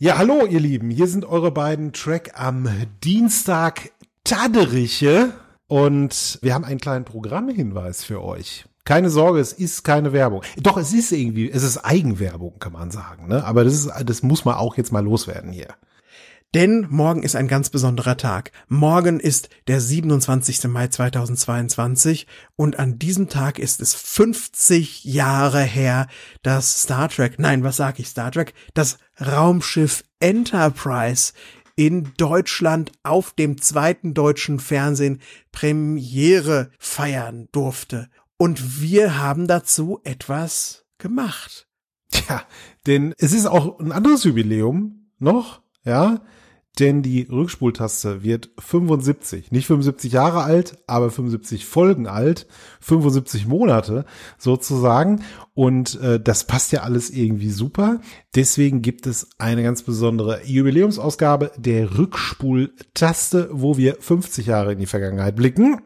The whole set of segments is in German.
Ja, hallo ihr Lieben, hier sind eure beiden Track am Dienstag Taderiche und wir haben einen kleinen Programmhinweis für euch. Keine Sorge, es ist keine Werbung. Doch, es ist irgendwie, es ist Eigenwerbung, kann man sagen, ne? Aber das ist, das muss man auch jetzt mal loswerden hier. Denn morgen ist ein ganz besonderer Tag. Morgen ist der 27. Mai 2022 und an diesem Tag ist es 50 Jahre her, dass Star Trek, nein, was sag ich Star Trek, das Raumschiff Enterprise in Deutschland auf dem zweiten deutschen Fernsehen Premiere feiern durfte. Und wir haben dazu etwas gemacht. Tja, denn es ist auch ein anderes Jubiläum noch, ja denn die Rückspultaste wird 75, nicht 75 Jahre alt, aber 75 Folgen alt, 75 Monate sozusagen. Und äh, das passt ja alles irgendwie super. Deswegen gibt es eine ganz besondere Jubiläumsausgabe der Rückspultaste, wo wir 50 Jahre in die Vergangenheit blicken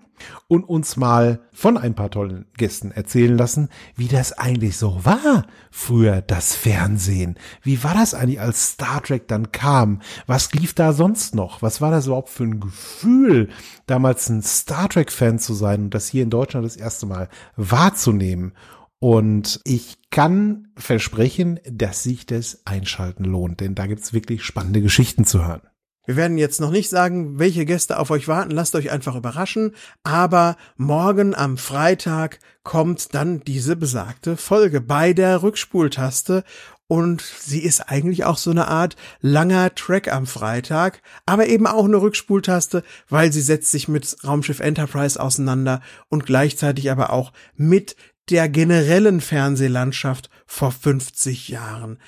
und uns mal von ein paar tollen Gästen erzählen lassen, wie das eigentlich so war früher, das Fernsehen. Wie war das eigentlich, als Star Trek dann kam? Was lief da sonst noch? Was war das überhaupt für ein Gefühl, damals ein Star Trek-Fan zu sein und das hier in Deutschland das erste Mal wahrzunehmen? Und ich kann versprechen, dass sich das Einschalten lohnt, denn da gibt's wirklich spannende Geschichten zu hören. Wir werden jetzt noch nicht sagen, welche Gäste auf euch warten, lasst euch einfach überraschen, aber morgen am Freitag kommt dann diese besagte Folge bei der Rückspultaste. Und sie ist eigentlich auch so eine Art langer Track am Freitag, aber eben auch eine Rückspultaste, weil sie setzt sich mit Raumschiff Enterprise auseinander und gleichzeitig aber auch mit der generellen Fernsehlandschaft vor 50 Jahren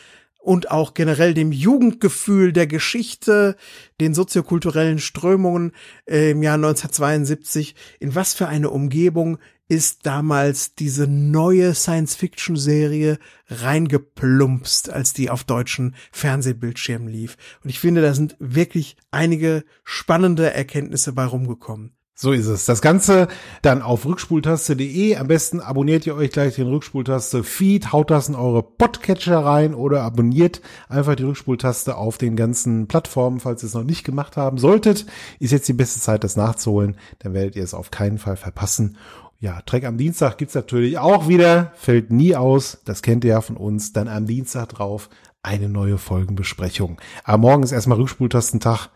und auch generell dem Jugendgefühl der Geschichte, den soziokulturellen Strömungen im Jahr 1972. In was für eine Umgebung ist damals diese neue Science-Fiction-Serie reingeplumpst, als die auf deutschen Fernsehbildschirmen lief. Und ich finde, da sind wirklich einige spannende Erkenntnisse bei rumgekommen. So ist es. Das Ganze dann auf rückspultaste.de. Am besten abonniert ihr euch gleich den Rückspultaste Feed, haut das in eure Podcatcher rein oder abonniert einfach die Rückspultaste auf den ganzen Plattformen, falls ihr es noch nicht gemacht haben solltet. Ist jetzt die beste Zeit, das nachzuholen. Dann werdet ihr es auf keinen Fall verpassen. Ja, Track am Dienstag gibt's natürlich auch wieder. Fällt nie aus. Das kennt ihr ja von uns. Dann am Dienstag drauf eine neue Folgenbesprechung. Aber morgen ist erstmal Rückspultastentag.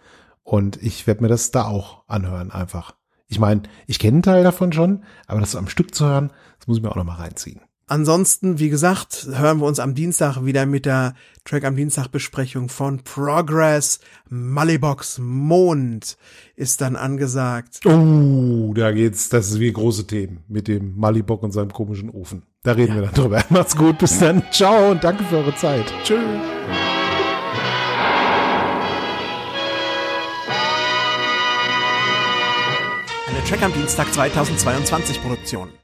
Und ich werde mir das da auch anhören, einfach. Ich meine, ich kenne einen Teil davon schon, aber das am Stück zu hören, das muss ich mir auch noch mal reinziehen. Ansonsten, wie gesagt, hören wir uns am Dienstag wieder mit der Track am Dienstag Besprechung von Progress. Malibox Mond ist dann angesagt. Oh, da geht's, das ist wie große Themen mit dem Malibok und seinem komischen Ofen. Da reden ja. wir dann drüber. Macht's gut, bis dann. Ciao und danke für eure Zeit. Tschüss. Track am Dienstag 2022 Produktion.